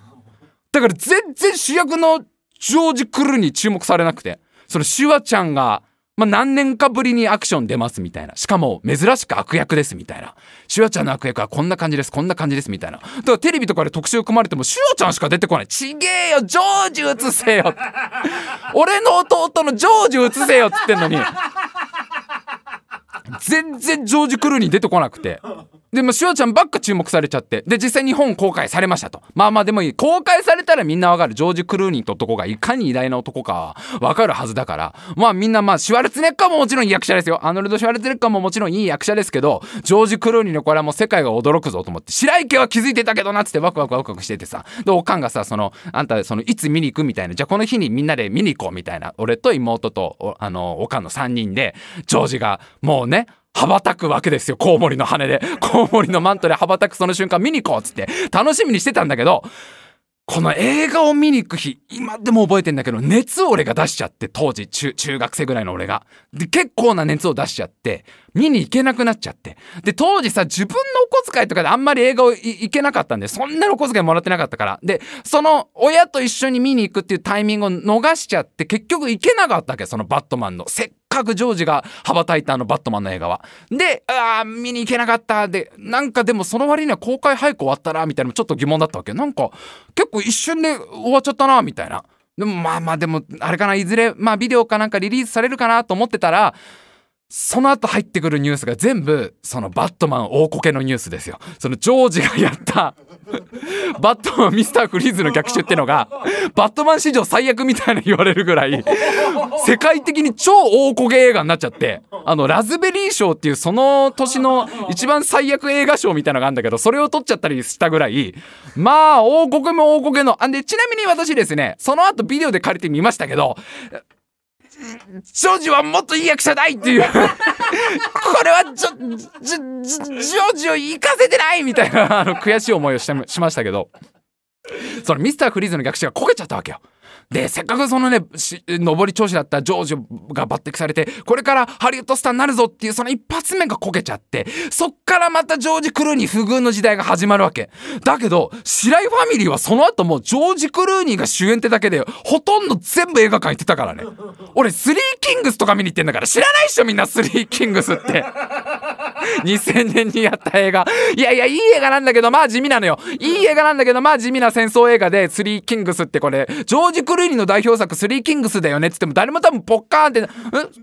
だから全然主役のジョージ・クルーに注目されなくて。そのシュワちゃんがまあ、何年かぶりにアクション出ますみたいな。しかも、珍しく悪役ですみたいな。シュワちゃんの悪役はこんな感じです、こんな感じですみたいな。だからテレビとかで特集組まれても、シュワちゃんしか出てこない。ちげえよ、ジョージ映せよ。俺の弟のジョージ映せよっつってんのに。全然ジョージ・クルーに出てこなくて。でも、シュワちゃんばっか注目されちゃって。で、実際日本公開されましたと。まあまあでもいい。公開されたらみんなわかる。ジョージ・クルーニーって男がいかに偉大な男かわかるはずだから。まあみんなまあ、シュワルツネッカーももちろんいい役者ですよ。アーノルド・シュワルツネッカーももちろんいい役者ですけど、ジョージ・クルーニーのこれはもう世界が驚くぞと思って。白池は気づいてたけどなっつってワクワクワクワクしててさ。で、おかんがさ、その、あんた、その、いつ見に行くみたいな。じゃあこの日にみんなで見に行こうみたいな。俺と妹と、あの、おかんの3人で、ジョージがもうね、羽ばたくわけですよ。コウモリの羽で。コウモリのマントで羽ばたくその瞬間見に行こうっつって楽しみにしてたんだけど、この映画を見に行く日、今でも覚えてんだけど、熱を俺が出しちゃって、当時中、中学生ぐらいの俺が。で、結構な熱を出しちゃって、見に行けなくなっちゃって。で、当時さ、自分のお小遣いとかであんまり映画を行けなかったんで、そんなにお小遣いもらってなかったから。で、その、親と一緒に見に行くっていうタイミングを逃しちゃって、結局行けなかったわけ、そのバットマンの。せっくジョージが羽ばたいたあのバットマンの映画は。で、ああ、見に行けなかった。で、なんかでもその割には公開早く終わったな、みたいなのもちょっと疑問だったわけ。なんか、結構一瞬で終わっちゃったな、みたいな。でもまあまあでも、あれかな、いずれ、まあビデオかなんかリリースされるかなと思ってたら、その後入ってくるニュースが全部、そのバットマン大こけのニュースですよ。そのジョージがやった バットマンミスターフリーズの逆襲ってのが、バットマン史上最悪みたいな言われるぐらい、世界的に超大こけ映画になっちゃって、あの、ラズベリー賞っていうその年の一番最悪映画賞みたいなのがあるんだけど、それを取っちゃったりしたぐらい、まあ、大こけも大こけの。あんで、ちなみに私ですね、その後ビデオで借りてみましたけど、ジョージはもっといい役者だいっていうこれはジョ、ジョ、ジョージを行かせてないみたいな、あの、悔しい思いをししましたけど、そのミスターフリーズの逆襲がこけちゃったわけよ。で、せっかくそのね、上り調子だったジョージが抜擢されて、これからハリウッドスターになるぞっていうその一発目がこけちゃって、そっからまたジョージ・クルーニー不遇の時代が始まるわけ。だけど、白井ファミリーはその後もジョージ・クルーニーが主演ってだけで、ほとんど全部映画館行ってたからね。俺、スリーキングスとか見に行ってんだから、知らないっしょみんなスリーキングスって。2000年にやった映画。いやいや、いい映画なんだけど、まあ地味なのよ。いい映画なんだけど、まあ地味な戦争映画で、スリーキングスってこれ、ジョージ・クルーニーの代表作、スリーキングスだよねって言っても、誰も多分ポッカーンって、え、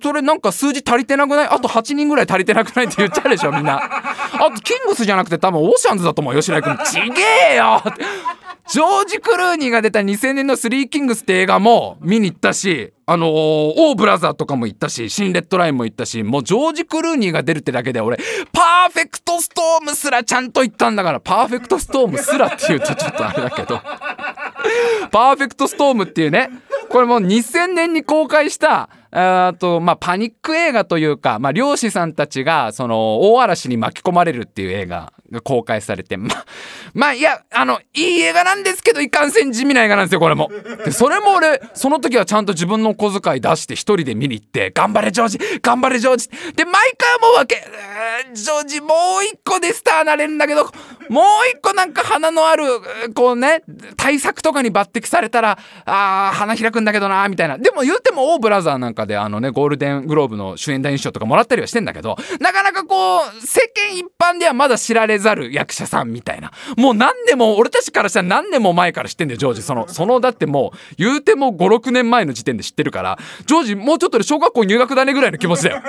それなんか数字足りてなくない？あと8人ぐらい足りてなくないって言っちゃうでしょ、みんな。あと、キングスじゃなくて多分オーシャンズだと思うよ、白井君。ちげえよジョージ・クルーニーが出た2000年のスリーキングスって映画も見に行ったし、あのー、オーブラザーとかも行ったし、新レッドラインも行ったし、もうジョージ・クルーニーが出るってだけで俺、パーフェクトストームすらちゃんと行ったんだから、パーフェクトストームすらって言うとちょっとあれだけど、パーフェクトストームっていうね、これもう2000年に公開した、あと、まあ、パニック映画というか、まあ、漁師さんたちが、その、大嵐に巻き込まれるっていう映画が公開されて、ま、まあ、いや、あの、いい映画なんですけど、いかんせん地味な映画なんですよ、これも。で、それも俺、その時はちゃんと自分の小遣い出して一人で見に行って、頑張れ、ジョージ頑張れ、ジョージで、毎回思うわけ。ジョージ、もう一個でスターなれるんだけど、もう一個なんか花のある、こうね、対策とかに抜擢されたら、ああ、花開くんだけどな、みたいな。でも言うても、オーブラザーなんかで、あのね、ゴールデングローブの主演男優賞とかもらったりはしてんだけど、なかなかこう、世間一般ではまだ知られざる役者さんみたいな。もう何年も、俺たちからしたら何年も前から知ってんだよ、ジョージ。その、その、だってもう、言うても5、6年前の時点で知ってるから、ジョージ、もうちょっとで小学校入学だねぐらいの気持ちだよ。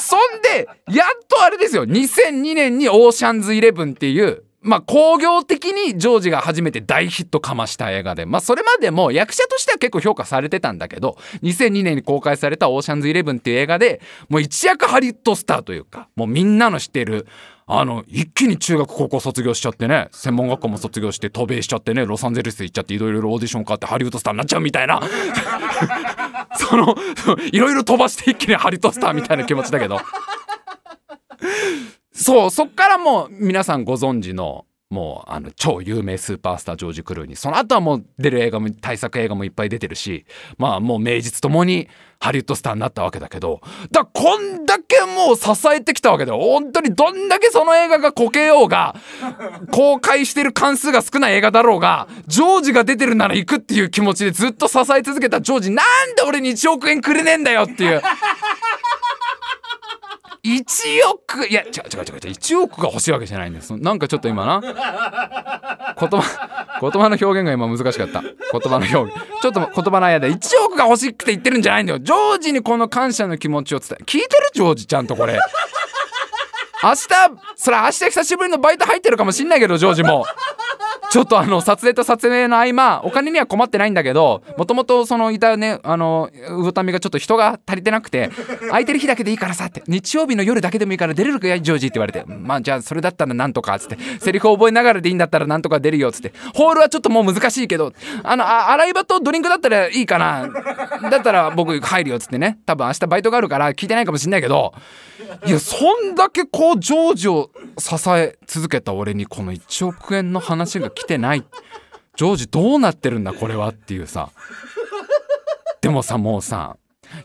そんで、やっとあれですよ、2002年にオーシャンズイレブンっていう、まあ、工業的にジョージが初めて大ヒットかました映画で、まあ、それまでも役者としては結構評価されてたんだけど、2002年に公開されたオーシャンズイレブンっていう映画で、もう一躍ハリウッドスターというか、もうみんなの知ってる、あの、一気に中学高校卒業しちゃってね、専門学校も卒業して渡米しちゃってね、ロサンゼルス行っちゃっていろいろオーディション買ってハリウッドスターになっちゃうみたいな、その、いろいろ飛ばして一気にハリウッドスターみたいな気持ちだけど。そう、そっからもう皆さんご存知の、もうあの超有名スーパースタージョージ・クルーニーその後はもう出る映画も大作映画もいっぱい出てるしまあもう名実ともにハリウッドスターになったわけだけどだこんだけもう支えてきたわけだよ。本当にどんだけその映画がこけようが 公開してる関数が少ない映画だろうがジョージが出てるなら行くっていう気持ちでずっと支え続けたジョージなんで俺に1億円くれねえんだよっていう1億いや違う違う違う違う1億が欲しいわけじゃないんです。なんかちょっと今な。言葉言葉の表現が今難しかった。言葉の表現。ちょっと言葉の間で1億が欲しくて言ってるんじゃないんだよ。ジョージにこの感謝の気持ちを伝え聞いてるジョージちゃんとこれ。明日それ明日久しぶりのバイト入ってるかもしんないけどジョージも。ちょっとあの撮影と撮影の合間お金には困ってないんだけどもともとそのいたねあの魚民がちょっと人が足りてなくて空いてる日だけでいいからさって日曜日の夜だけでもいいから出れるかやジョージって言われて。まあじゃあそれだったらなんとかっつって。セリフを覚えながらでいいんだったらなんとか出るよっつって。ホールはちょっともう難しいけどあのあ洗い場とドリンクだったらいいかな。だったら僕入るよっつってね。多分明日バイトがあるから聞いてないかもしんないけど。いやそんだけこうジョージを支え続けた俺にこの1億円の話が来てない。ジョージどうなってるんだこれはっていうさ。でもさもうさ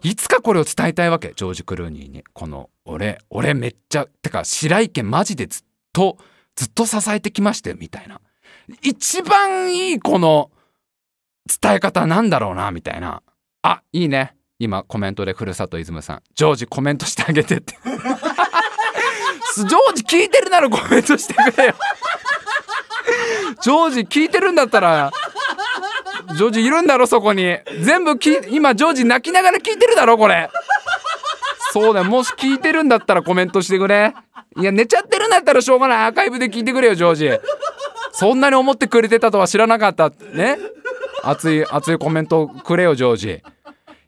いつかこれを伝えたいわけ。ジョージ・クルーニーに。この俺俺めっちゃてか白井家マジでずっとずっと支えてきましたよみたいな。一番いいこの伝え方なんだろうなみたいな。あいいね。今コメントでふるさとイズムさん。ジョージコメントしてあげてって。ジョージ聞いてるならコメントしてくれよ。ジョージ聞いてるんだったらジョージいるんだろそこに。全部き今ジョージ泣きながら聞いてるだろこれ。そうだもし聞いてるんだったらコメントしてくれ。いや寝ちゃってるんだったらしょうがない。アーカイブで聞いてくれよジョージ。そんなに思ってくれてたとは知らなかった。ね。熱い熱いコメントくれよジョージ。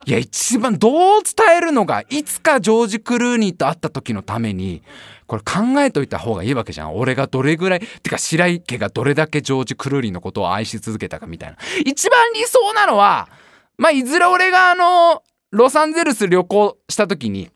いや一番どう伝えるのがいつかジョージ・クルーニーと会った時のためにこれ考えといた方がいいわけじゃん。俺がどれぐらいてか白井家がどれだけジョージ・クルーリーのことを愛し続けたかみたいな。一番理想なのはまあいずれ俺があのロサンゼルス旅行した時に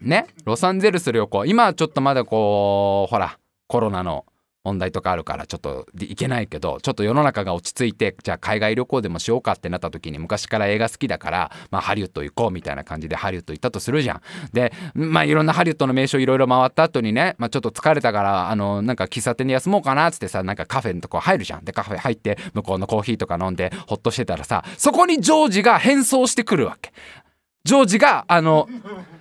ねロサンゼルス旅行。今はちょっとまだこうほらコロナの問題とかあるからちょっといけないけどちょっと世の中が落ち着いてじゃあ海外旅行でもしようかってなった時に昔から映画好きだから、まあ、ハリウッド行こうみたいな感じでハリウッド行ったとするじゃん。でまあいろんなハリウッドの名所いろいろ回った後にね、まあ、ちょっと疲れたからあのなんか喫茶店で休もうかなっつってさなんかカフェのとこ入るじゃん。でカフェ入って向こうのコーヒーとか飲んでほっとしてたらさそこにジョージが変装してくるわけ。ジョージがあの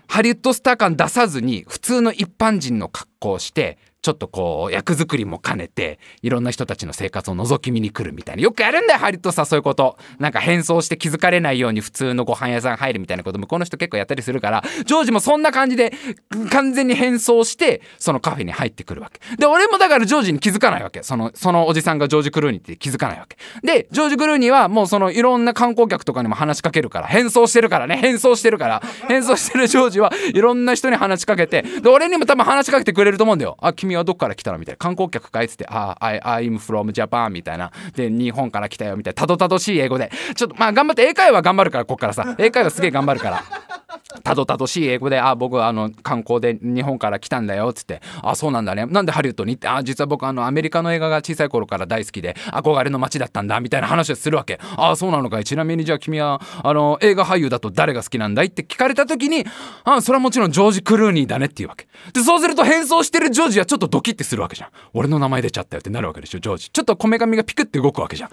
ハリウッドスター感出さずに普通の一般人の格好をしてちょっとこう役作りも兼ねていろんな人たちの生活を覗き見に来るみたいな。よくやるんだよハリウッドさそういうこと。なんか変装して気づかれないように普通のご飯屋さん入るみたいなこと向この人結構やったりするからジョージもそんな感じで完全に変装してそのカフェに入ってくるわけ。で俺もだからジョージに気づかないわけ。そのそのおじさんがジョージ・クルーニーって気づかないわけ。でジョージ・クルーニーはもうそのいろんな観光客とかにも話しかけるから変装してるからね。変装してるから。変装してるジョージはいろんな人に話しかけて。で俺にも多分話しかけてくれると思うんだよ。あ君君はどっから来たの？みたいな。観光客かいっつって「あ、I, I'm from Japan」みたいな。で日本から来たよみたいな。たどたどしい英語で。ちょっとまあ頑張って英会話頑張るからこっからさ。英会話すげえ頑張るから。たどたどしい英語で「あ僕あの観光で日本から来たんだよ」っつって「あそうなんだね。なんでハリウッドに?」って「あ実は僕あのアメリカの映画が小さい頃から大好きで憧れの街だったんだ」みたいな話をするわけ「あそうなのかいちなみにじゃあ君はあの映画俳優だと誰が好きなんだい?」って聞かれた時に「あそれはもちろんジョージ・クルーニーだね」っていうわけ。でそうすると変装してるジョージはちょっとドキッてするわけじゃん。俺の名前出ちゃったよってなるわけでしょジョージ。ちょっとこめかみがピクって動くわけじゃん。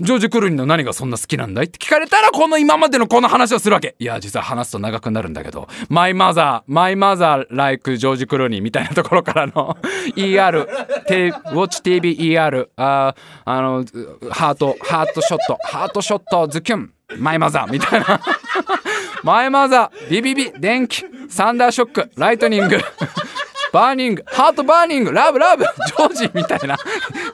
ジョージ・クルーニーの何がそんな好きなんだいって聞かれたらこの今までのこの話をするわけ。いや実は話すと長くなるんだけど。マイマザーマイマザーライクジョージ・クルーニーみたいなところからの ER ウォッチ TVER ああの heart heart shot heart shot ズキュン my mother みたいな。 my mother ビビビ電気 thunder shock lightning burning heart burning love love George みたいな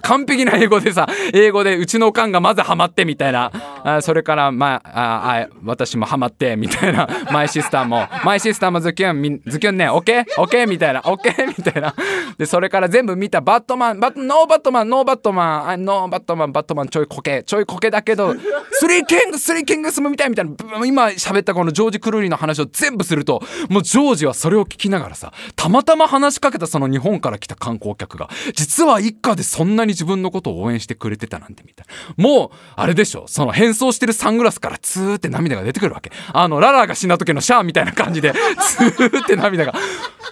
完璧な英語でさ英語でうちのおかんがまずハマってみたいな。あそれからまああ私もハマってみたいな。 my sister も my sister もズキュンズキュンねオッケー？オッケーみたいな。オッケーみたいな。でそれから全部見たバットマンバッ no バットマン no バットマン。 no バットマンバットマンちょいコケ。ちょいコケだけど Three Kings Three Kings ムみたいみたいな。今喋ったこのジョージ・クルーニーの話を全部するともうジョージはそれを聞きながらさたまたま話話しかけたその日本から来た観光客が実は一家でそんなに自分のことを応援してくれてたなんてみたい。なもうあれでしょその変装してるサングラスからツーって涙が出てくるわけ。あのララが死んだ時のシャアみたいな感じで ツーって涙が。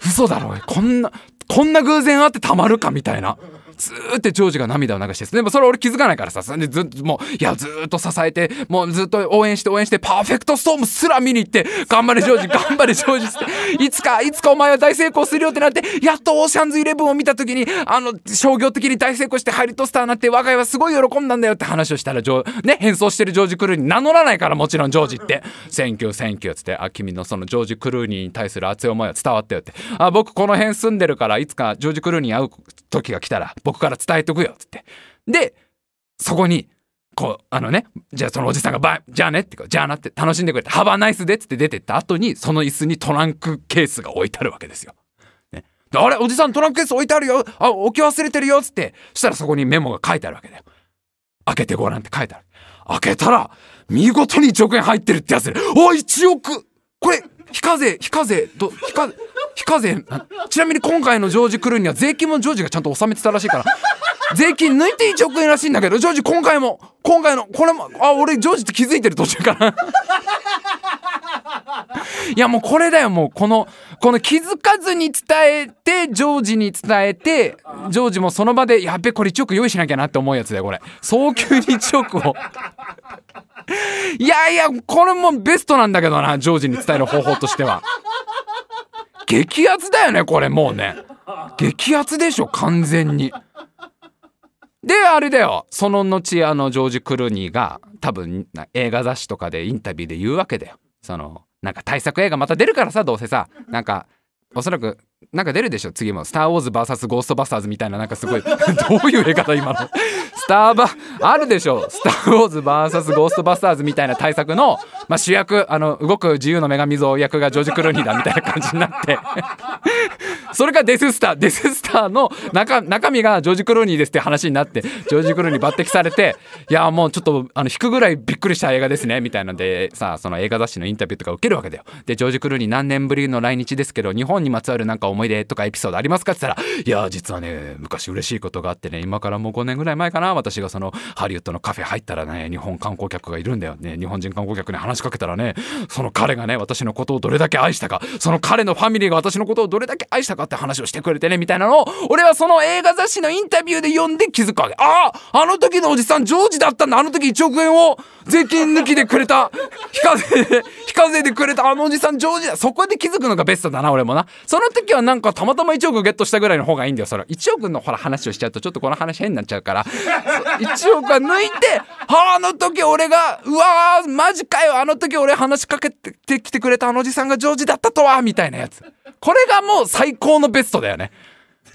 嘘だろこんなこんな偶然あってたまるかみたいな。ずーってジョージが涙を流してでもそれ俺気づかないからさ。でずっともういやずっと支えてもうずっと応援して応援してパーフェクトストームすら見に行って頑張れジョージ 頑張れジョージって。いつかいつかお前は大成功するよってなってやっとオーシャンズイレブンを見た時にあの商業的に大成功してハリウッドスターになって我が家はすごい喜んだんだよって話をしたらね変装してるジョージ・クルーニー名乗らないからもちろんジョージって「センキューセンキュー」っつって「あ君のそのジョージ・クルーニーに対する熱い思いは伝わったよ」って「あ僕この辺住んでるからいつかジョージ・クルーニーに会う時が来たら僕から伝えとくよ」っつって。で、そこに、こう、あのね、じゃあそのおじさんがバイ、じゃあねってか、じゃあなって楽しんでくれて、ハバナイスでっつって出てった後に、その椅子にトランクケースが置いてあるわけですよ。ね。あれおじさんトランクケース置いてあるよあ、置き忘れてるよっつって、そしたらそこにメモが書いてあるわけだよ。開けてごらんって書いてある。開けたら、見事に1億円入ってるってやつで、お1億これ、非課税、非課税、ど、非課、非課税、ちなみに今回のジョージ・クルーには税金もジョージがちゃんと納めてたらしいから、税金抜いて1億円らしいんだけど、ジョージ今回も、今回の、これも、あ、俺ジョージって気づいてる途中から。いやもうこれだよもうこのこの気づかずに伝えてジョージに伝えてジョージもその場でやっべこれ1億用意しなきゃなって思うやつだよこれ。早急に1億を。いやいやこれもベストなんだけどなジョージに伝える方法としては。激アツだよねこれもうね。激アツでしょ完全に。であれだよ。その後あのジョージ・クルーニーが多分映画雑誌とかでインタビューで言うわけだよ。そのなんか対策映画また出るからさどうせさ。なんかおそらくなんか出るでしょ次も「スター・ウォーズ VS ゴーストバスターズ」みたいななんかすごい どういう映画だ今の。スターバあるでしょ「スター・ウォーズ VS ゴーストバスターズ」みたいな大作の、まあ、主役あの動く自由の女神像役がジョージ・クルーニーだみたいな感じになって。それがデススターデススターの中中身がジョージ・クルーニーですって話になってジョージ・クルーニー抜擢されていやもうちょっとあの引くぐらいびっくりした映画ですねみたいなんでさその映画雑誌のインタビューとか受けるわけだよ。でジョージ・クルーニー何年ぶりの来日ですけど日本にまつわるなんか思い出とかエピソードありますかって言ったらいや実はね昔嬉しいことがあってね今からもう5年ぐらい前かな私がそのハリウッドのカフェ入ったらね日本観光客がいるんだよね。日本人観光客に話しかけたらねその彼がね私のことをどれだけ愛したかその彼のファミリーが私のことをどれだけ愛したかって話をしてくれてねみたいなのを俺はその映画雑誌のインタビューで読んで気づくわけ。あああの時のおじさんジョージだったんだあの時1億円を税金抜きでくれた。非課税で非課税でくれたあのおじさんジョージだ。そこで気づくのがベストだな俺もな。その時はなんかたまたま1億ゲットしたぐらいの方がいいんだよそれ。1億のほら話をしちゃうとちょっとこの話変になっちゃうから。1億は抜いてああの時俺がうわーマジかよあの時俺話しかけてきてくれたあのおじさんがジョージだったとはみたいなやつ。これがもう最高のベストだよね。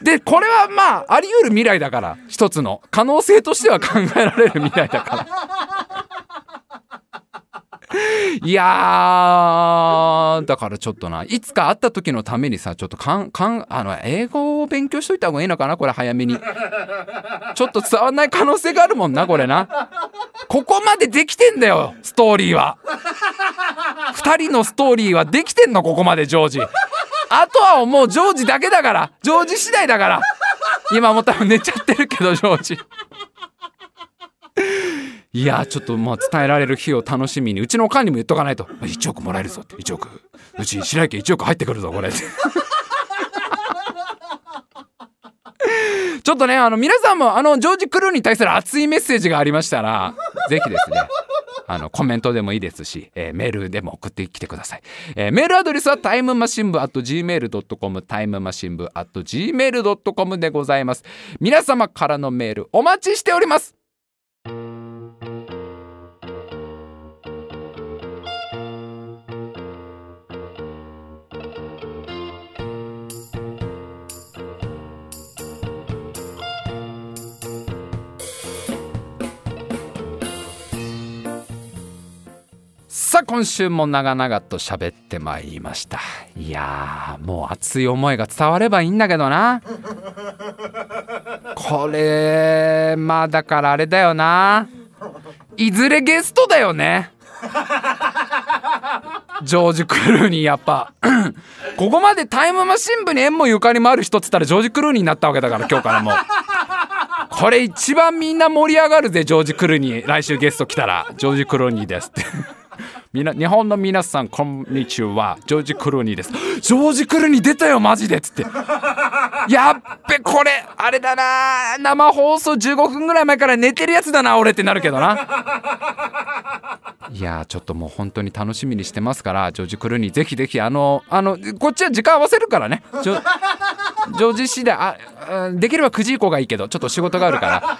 でこれはまああり得る未来だから一つの可能性としては考えられる未来だから。いやだからちょっとな。いつか会った時のためにさちょっとかんかんあの英語を勉強しといた方がいいのかなこれ早めに。ちょっと伝わんない可能性があるもんなこれな。ここまでできてんだよストーリーは。2人のストーリーはできてんのここまでジョージ。あとはもうジョージだけだから。ジョージ次第だから。今も多分寝ちゃってるけどジョージ。いやちょっとまあ伝えられる日を楽しみに。うちのおかんにも言っとかないと。1億もらえるぞって。1億。うち白雪1億入ってくるぞこれ。ちょっとねあの皆さんもあのジョージ・クルーに対する熱いメッセージがありましたらぜひですね。あのコメントでもいいですし、えー、メールでも送ってきてください、えー、メールアドレスはタイムマシン部 at gmail.com タイムマシン部 at gmail.com でございます。皆様からのメールお待ちしております。さあ今週も長々と喋ってまいりました。いやもう熱い思いが伝わればいいんだけどな。これまあだからあれだよな。いずれゲストだよね。ジョージ・クルーニーやっぱ。ここまでタイムマシン部に縁もゆかりもある人っつったらジョージ・クルーニーになったわけだから今日からもう。これ一番みんな盛り上がるぜジョージ・クルーニー。来週ゲスト来たらジョージ・クルーニーですってみな日本の皆さんこんにちは。ジョージ・クルーニーです。ジョージ・クルーニー出たよマジでっつって。やっべこれあれだな。生放送15分ぐらい前から寝てるやつだな俺ってなるけどな。いやちょっともう本当に楽しみにしてますからジョージ・クルーニーぜひぜひあのあのこっちは時間合わせるからね。ジョージ次第あできれば9時以降がいいけどちょっと仕事があるから。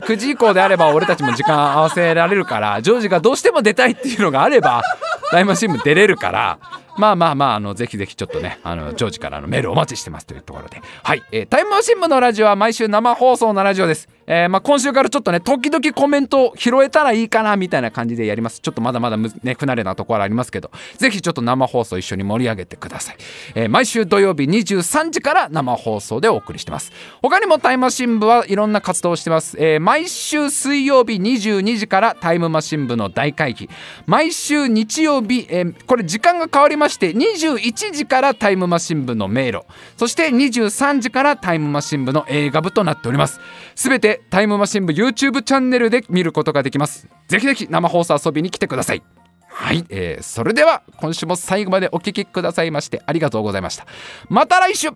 9時以降であれば俺たちも時間合わせられるからジョージがどうしても出たいっていうのがあればタイムマシン部出れるからまあまあまああのぜひぜひちょっとねあのジョージからのメールお待ちしてますというところで。はい、えー、タイムマシン部のラジオは毎週生放送のラジオです。えー、まあ、今週からちょっとね時々コメントを拾えたらいいかなみたいな感じでやります。ちょっとまだまだね不慣れなところありますけど。ぜひちょっと生放送一緒に盛り上げてください、えー、毎週土曜日23時から生放送でお送りしてます。他にもタイムマシン部はいろんな活動をしてます、え、毎週水曜日22時からタイムマシン部の大会議。毎週日曜日、えこれ時間が変わりままして21時からタイムマシン部の迷路。そして23時からタイムマシン部の映画部となっております。すべてタイムマシン部 YouTube チャンネルで見ることができます。ぜひぜひ生放送遊びに来てください。はい、えー、それでは今週も最後までお聴きくださいましてありがとうございました。また来週